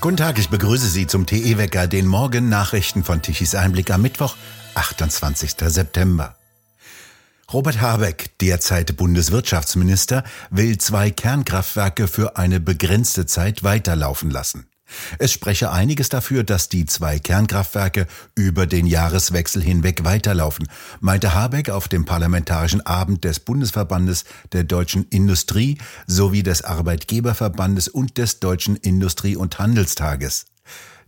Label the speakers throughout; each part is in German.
Speaker 1: Guten Tag, ich begrüße Sie zum TE-Wecker, den Morgen-Nachrichten von Tichys Einblick am Mittwoch, 28. September. Robert Habeck, derzeit Bundeswirtschaftsminister, will zwei Kernkraftwerke für eine begrenzte Zeit weiterlaufen lassen. Es spreche einiges dafür, dass die zwei Kernkraftwerke über den Jahreswechsel hinweg weiterlaufen, meinte Habeck auf dem Parlamentarischen Abend des Bundesverbandes der deutschen Industrie sowie des Arbeitgeberverbandes und des Deutschen Industrie- und Handelstages.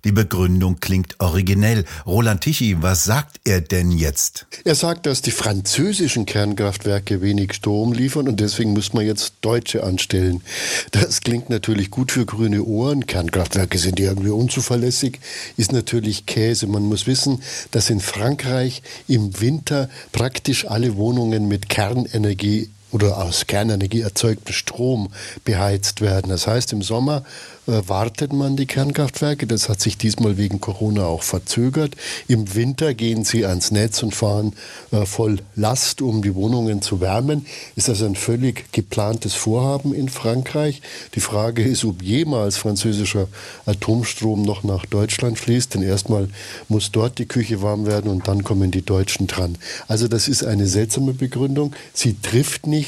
Speaker 1: Die Begründung klingt originell. Roland Tichy, was sagt er denn jetzt?
Speaker 2: Er sagt, dass die französischen Kernkraftwerke wenig Strom liefern und deswegen muss man jetzt Deutsche anstellen. Das klingt natürlich gut für grüne Ohren. Kernkraftwerke sind irgendwie unzuverlässig, ist natürlich Käse. Man muss wissen, dass in Frankreich im Winter praktisch alle Wohnungen mit Kernenergie oder aus Kernenergie erzeugtem Strom beheizt werden. Das heißt, im Sommer äh, wartet man die Kernkraftwerke. Das hat sich diesmal wegen Corona auch verzögert. Im Winter gehen sie ans Netz und fahren äh, voll Last, um die Wohnungen zu wärmen. Ist das ein völlig geplantes Vorhaben in Frankreich? Die Frage ist, ob jemals französischer Atomstrom noch nach Deutschland fließt. Denn erstmal muss dort die Küche warm werden und dann kommen die Deutschen dran. Also das ist eine seltsame Begründung. Sie trifft nicht.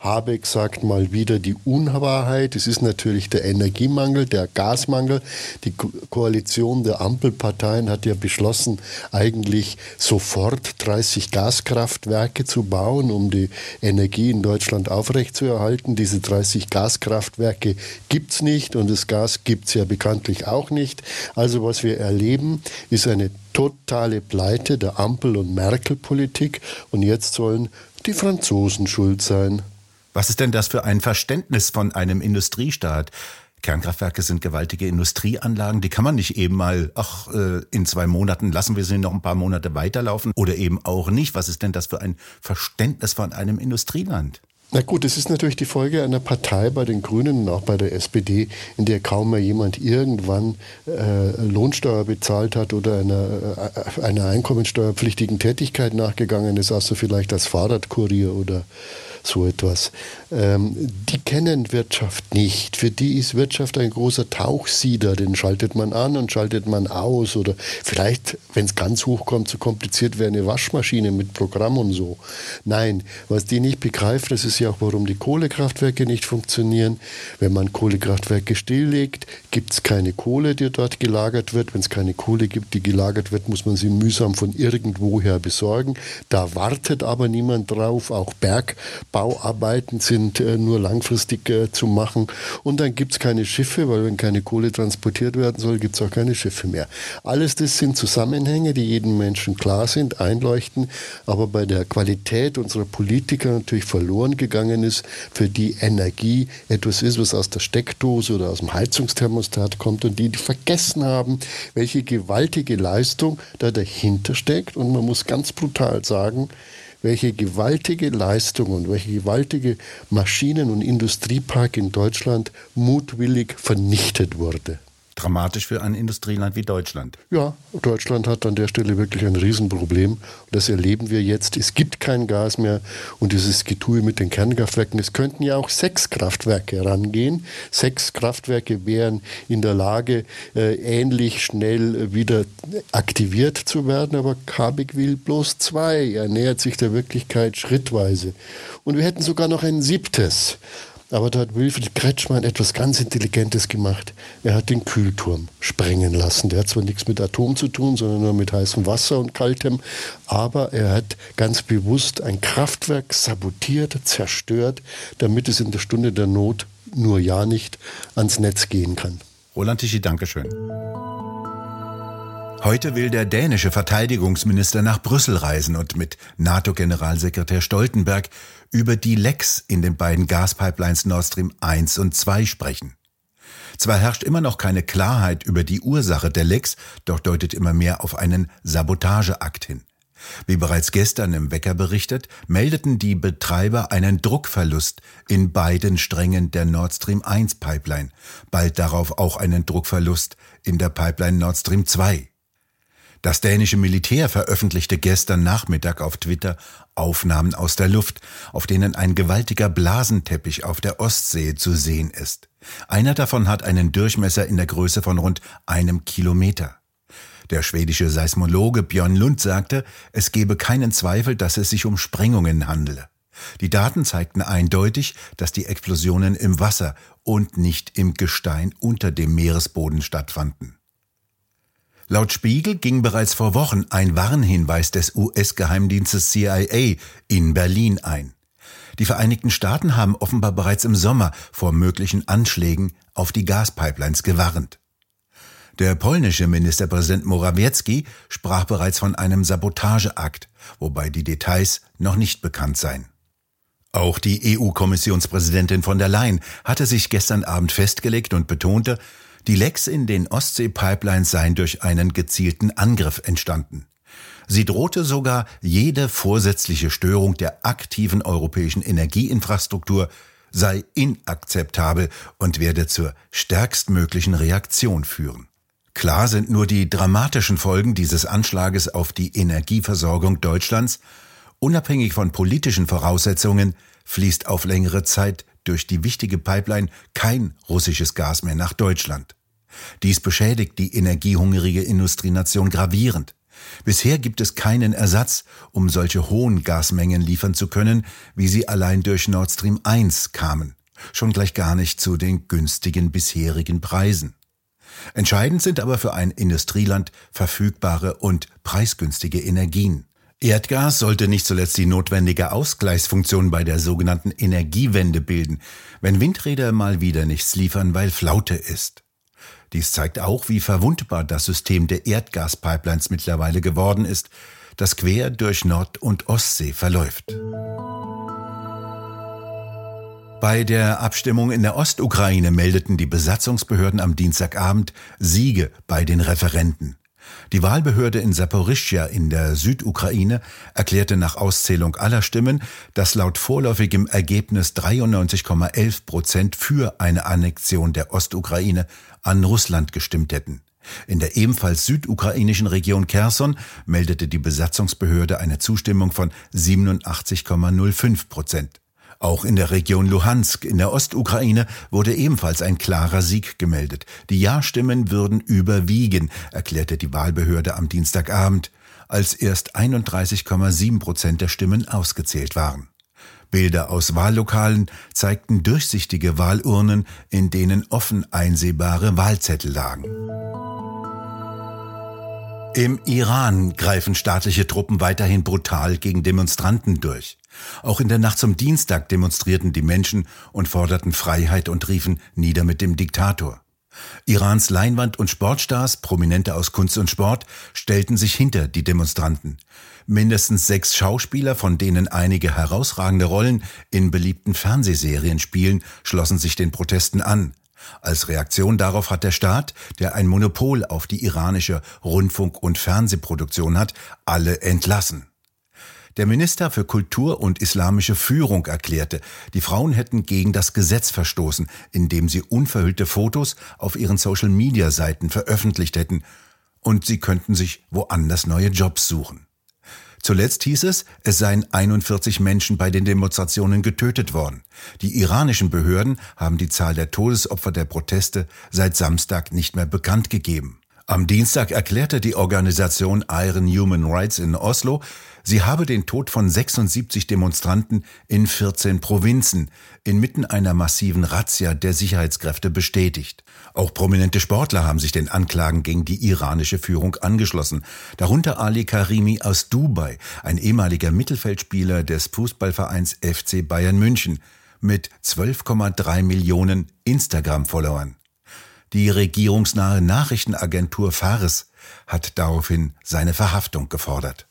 Speaker 2: Habeck sagt mal wieder die Unwahrheit. Es ist natürlich der Energiemangel Mangel, der Gasmangel. Die Koalition der Ampelparteien hat ja beschlossen, eigentlich sofort 30 Gaskraftwerke zu bauen, um die Energie in Deutschland aufrechtzuerhalten. Diese 30 Gaskraftwerke gibt es nicht und das Gas gibt es ja bekanntlich auch nicht. Also was wir erleben, ist eine totale Pleite der Ampel- und Merkel-Politik und jetzt sollen die Franzosen schuld sein.
Speaker 1: Was ist denn das für ein Verständnis von einem Industriestaat? Kernkraftwerke sind gewaltige Industrieanlagen, die kann man nicht eben mal, ach, äh, in zwei Monaten lassen wir sie noch ein paar Monate weiterlaufen oder eben auch nicht. Was ist denn das für ein Verständnis von einem Industrieland?
Speaker 2: Na gut, es ist natürlich die Folge einer Partei bei den Grünen und auch bei der SPD, in der kaum mehr jemand irgendwann äh, Lohnsteuer bezahlt hat oder einer, äh, einer einkommensteuerpflichtigen Tätigkeit nachgegangen ist, außer vielleicht als Fahrradkurier oder so etwas. Ähm, die kennen Wirtschaft nicht. Für die ist Wirtschaft ein großer Tauchsieder. Den schaltet man an und schaltet man aus. Oder vielleicht, wenn es ganz hoch kommt, so kompliziert wäre eine Waschmaschine mit Programm und so. Nein, was die nicht begreifen, das ist ja auch, warum die Kohlekraftwerke nicht funktionieren. Wenn man Kohlekraftwerke stilllegt, gibt es keine Kohle, die dort gelagert wird. Wenn es keine Kohle gibt, die gelagert wird, muss man sie mühsam von irgendwoher besorgen. Da wartet aber niemand drauf. Auch Bergbau Bauarbeiten sind äh, nur langfristig äh, zu machen. Und dann gibt es keine Schiffe, weil wenn keine Kohle transportiert werden soll, gibt es auch keine Schiffe mehr. Alles das sind Zusammenhänge, die jedem Menschen klar sind, einleuchten, aber bei der Qualität unserer Politiker natürlich verloren gegangen ist, für die Energie etwas ist, was aus der Steckdose oder aus dem Heizungsthermostat kommt und die, die vergessen haben, welche gewaltige Leistung da dahinter steckt. Und man muss ganz brutal sagen, welche gewaltige Leistung und welche gewaltige Maschinen- und Industriepark in Deutschland mutwillig vernichtet wurde
Speaker 1: dramatisch für ein Industrieland wie Deutschland.
Speaker 2: Ja, Deutschland hat an der Stelle wirklich ein Riesenproblem. Das erleben wir jetzt. Es gibt kein Gas mehr und dieses Getue mit den Kernkraftwerken. Es könnten ja auch sechs Kraftwerke rangehen. Sechs Kraftwerke wären in der Lage, äh, ähnlich schnell wieder aktiviert zu werden. Aber Kabik will bloß zwei. Er nähert sich der Wirklichkeit schrittweise. Und wir hätten sogar noch ein siebtes. Aber da hat Wilfried Kretschmann etwas ganz Intelligentes gemacht. Er hat den Kühlturm sprengen lassen. Der hat zwar nichts mit Atom zu tun, sondern nur mit heißem Wasser und kaltem, aber er hat ganz bewusst ein Kraftwerk sabotiert, zerstört, damit es in der Stunde der Not nur ja nicht ans Netz gehen kann.
Speaker 1: Roland Tichy, Dankeschön. Heute will der dänische Verteidigungsminister nach Brüssel reisen und mit NATO-Generalsekretär Stoltenberg über die Lecks in den beiden Gaspipelines Nord Stream 1 und 2 sprechen. Zwar herrscht immer noch keine Klarheit über die Ursache der Lecks, doch deutet immer mehr auf einen Sabotageakt hin. Wie bereits gestern im Wecker berichtet, meldeten die Betreiber einen Druckverlust in beiden Strängen der Nord Stream 1 Pipeline, bald darauf auch einen Druckverlust in der Pipeline Nord Stream 2. Das dänische Militär veröffentlichte gestern Nachmittag auf Twitter Aufnahmen aus der Luft, auf denen ein gewaltiger Blasenteppich auf der Ostsee zu sehen ist. Einer davon hat einen Durchmesser in der Größe von rund einem Kilometer. Der schwedische Seismologe Björn Lund sagte, es gebe keinen Zweifel, dass es sich um Sprengungen handele. Die Daten zeigten eindeutig, dass die Explosionen im Wasser und nicht im Gestein unter dem Meeresboden stattfanden. Laut Spiegel ging bereits vor Wochen ein Warnhinweis des US-Geheimdienstes CIA in Berlin ein. Die Vereinigten Staaten haben offenbar bereits im Sommer vor möglichen Anschlägen auf die Gaspipelines gewarnt. Der polnische Ministerpräsident Morawiecki sprach bereits von einem Sabotageakt, wobei die Details noch nicht bekannt seien. Auch die EU-Kommissionspräsidentin von der Leyen hatte sich gestern Abend festgelegt und betonte, die Lecks in den Ostsee-Pipelines seien durch einen gezielten Angriff entstanden. Sie drohte sogar, jede vorsätzliche Störung der aktiven europäischen Energieinfrastruktur sei inakzeptabel und werde zur stärkstmöglichen Reaktion führen. Klar sind nur die dramatischen Folgen dieses Anschlages auf die Energieversorgung Deutschlands. Unabhängig von politischen Voraussetzungen fließt auf längere Zeit durch die wichtige Pipeline kein russisches Gas mehr nach Deutschland. Dies beschädigt die energiehungrige Industrienation gravierend. Bisher gibt es keinen Ersatz, um solche hohen Gasmengen liefern zu können, wie sie allein durch Nord Stream 1 kamen. Schon gleich gar nicht zu den günstigen bisherigen Preisen. Entscheidend sind aber für ein Industrieland verfügbare und preisgünstige Energien. Erdgas sollte nicht zuletzt die notwendige Ausgleichsfunktion bei der sogenannten Energiewende bilden, wenn Windräder mal wieder nichts liefern, weil Flaute ist. Dies zeigt auch, wie verwundbar das System der Erdgaspipelines mittlerweile geworden ist, das quer durch Nord- und Ostsee verläuft. Bei der Abstimmung in der Ostukraine meldeten die Besatzungsbehörden am Dienstagabend Siege bei den Referenten. Die Wahlbehörde in Saporischschja in der Südukraine erklärte nach Auszählung aller Stimmen, dass laut vorläufigem Ergebnis 93,11 Prozent für eine Annexion der Ostukraine an Russland gestimmt hätten. In der ebenfalls südukrainischen Region Kherson meldete die Besatzungsbehörde eine Zustimmung von 87,05 Prozent. Auch in der Region Luhansk in der Ostukraine wurde ebenfalls ein klarer Sieg gemeldet. Die Ja-Stimmen würden überwiegen, erklärte die Wahlbehörde am Dienstagabend, als erst 31,7 Prozent der Stimmen ausgezählt waren. Bilder aus Wahllokalen zeigten durchsichtige Wahlurnen, in denen offen einsehbare Wahlzettel lagen. Im Iran greifen staatliche Truppen weiterhin brutal gegen Demonstranten durch. Auch in der Nacht zum Dienstag demonstrierten die Menschen und forderten Freiheit und riefen nieder mit dem Diktator. Irans Leinwand- und Sportstars, Prominente aus Kunst und Sport, stellten sich hinter die Demonstranten. Mindestens sechs Schauspieler, von denen einige herausragende Rollen in beliebten Fernsehserien spielen, schlossen sich den Protesten an. Als Reaktion darauf hat der Staat, der ein Monopol auf die iranische Rundfunk- und Fernsehproduktion hat, alle entlassen. Der Minister für Kultur und islamische Führung erklärte, die Frauen hätten gegen das Gesetz verstoßen, indem sie unverhüllte Fotos auf ihren Social-Media-Seiten veröffentlicht hätten, und sie könnten sich woanders neue Jobs suchen. Zuletzt hieß es, es seien 41 Menschen bei den Demonstrationen getötet worden. Die iranischen Behörden haben die Zahl der Todesopfer der Proteste seit Samstag nicht mehr bekannt gegeben. Am Dienstag erklärte die Organisation Iron Human Rights in Oslo, sie habe den Tod von 76 Demonstranten in 14 Provinzen inmitten einer massiven Razzia der Sicherheitskräfte bestätigt. Auch prominente Sportler haben sich den Anklagen gegen die iranische Führung angeschlossen, darunter Ali Karimi aus Dubai, ein ehemaliger Mittelfeldspieler des Fußballvereins FC Bayern München mit 12,3 Millionen Instagram-Followern. Die regierungsnahe Nachrichtenagentur Fares hat daraufhin seine Verhaftung gefordert.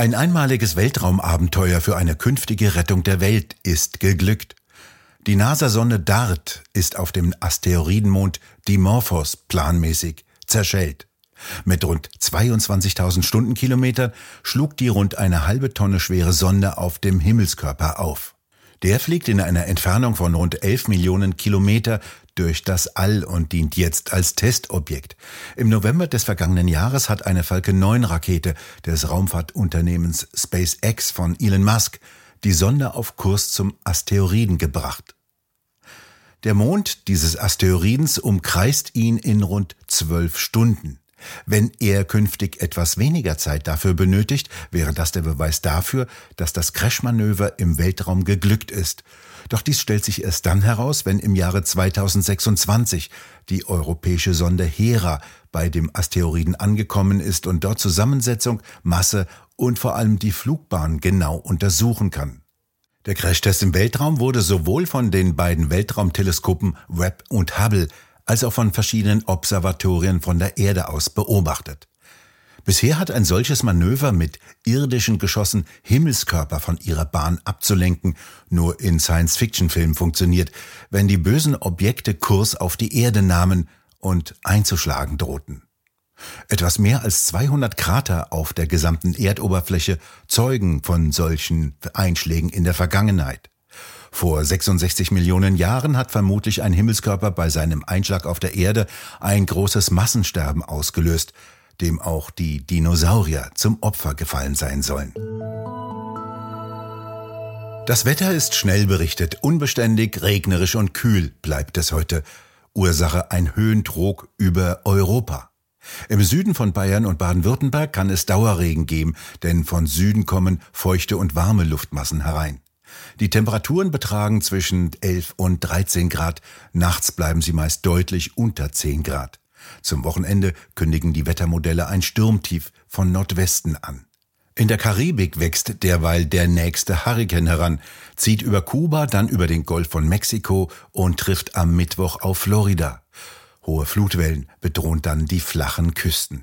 Speaker 1: Ein einmaliges Weltraumabenteuer für eine künftige Rettung der Welt ist geglückt. Die NASA-Sonde DART ist auf dem Asteroidenmond Dimorphos planmäßig zerschellt. Mit rund 22.000 Stundenkilometern schlug die rund eine halbe Tonne schwere Sonde auf dem Himmelskörper auf. Der fliegt in einer Entfernung von rund 11 Millionen Kilometer durch das All und dient jetzt als Testobjekt. Im November des vergangenen Jahres hat eine Falcon 9 Rakete des Raumfahrtunternehmens SpaceX von Elon Musk die Sonde auf Kurs zum Asteroiden gebracht. Der Mond dieses Asteroidens umkreist ihn in rund zwölf Stunden. Wenn er künftig etwas weniger Zeit dafür benötigt, wäre das der Beweis dafür, dass das Crashmanöver im Weltraum geglückt ist. Doch dies stellt sich erst dann heraus, wenn im Jahre 2026 die europäische Sonde Hera bei dem Asteroiden angekommen ist und dort Zusammensetzung, Masse und vor allem die Flugbahn genau untersuchen kann. Der Crashtest im Weltraum wurde sowohl von den beiden Weltraumteleskopen Webb und Hubble als auch von verschiedenen Observatorien von der Erde aus beobachtet. Bisher hat ein solches Manöver mit irdischen Geschossen Himmelskörper von ihrer Bahn abzulenken nur in Science-Fiction-Filmen funktioniert, wenn die bösen Objekte Kurs auf die Erde nahmen und einzuschlagen drohten. Etwas mehr als 200 Krater auf der gesamten Erdoberfläche zeugen von solchen Einschlägen in der Vergangenheit. Vor 66 Millionen Jahren hat vermutlich ein Himmelskörper bei seinem Einschlag auf der Erde ein großes Massensterben ausgelöst, dem auch die Dinosaurier zum Opfer gefallen sein sollen. Das Wetter ist schnell berichtet, unbeständig, regnerisch und kühl bleibt es heute. Ursache ein Höhendruck über Europa. Im Süden von Bayern und Baden-Württemberg kann es Dauerregen geben, denn von Süden kommen feuchte und warme Luftmassen herein. Die Temperaturen betragen zwischen 11 und 13 Grad, nachts bleiben sie meist deutlich unter 10 Grad. Zum Wochenende kündigen die Wettermodelle ein Sturmtief von Nordwesten an. In der Karibik wächst derweil der nächste Hurrikan heran, zieht über Kuba, dann über den Golf von Mexiko und trifft am Mittwoch auf Florida. Hohe Flutwellen bedrohen dann die flachen Küsten.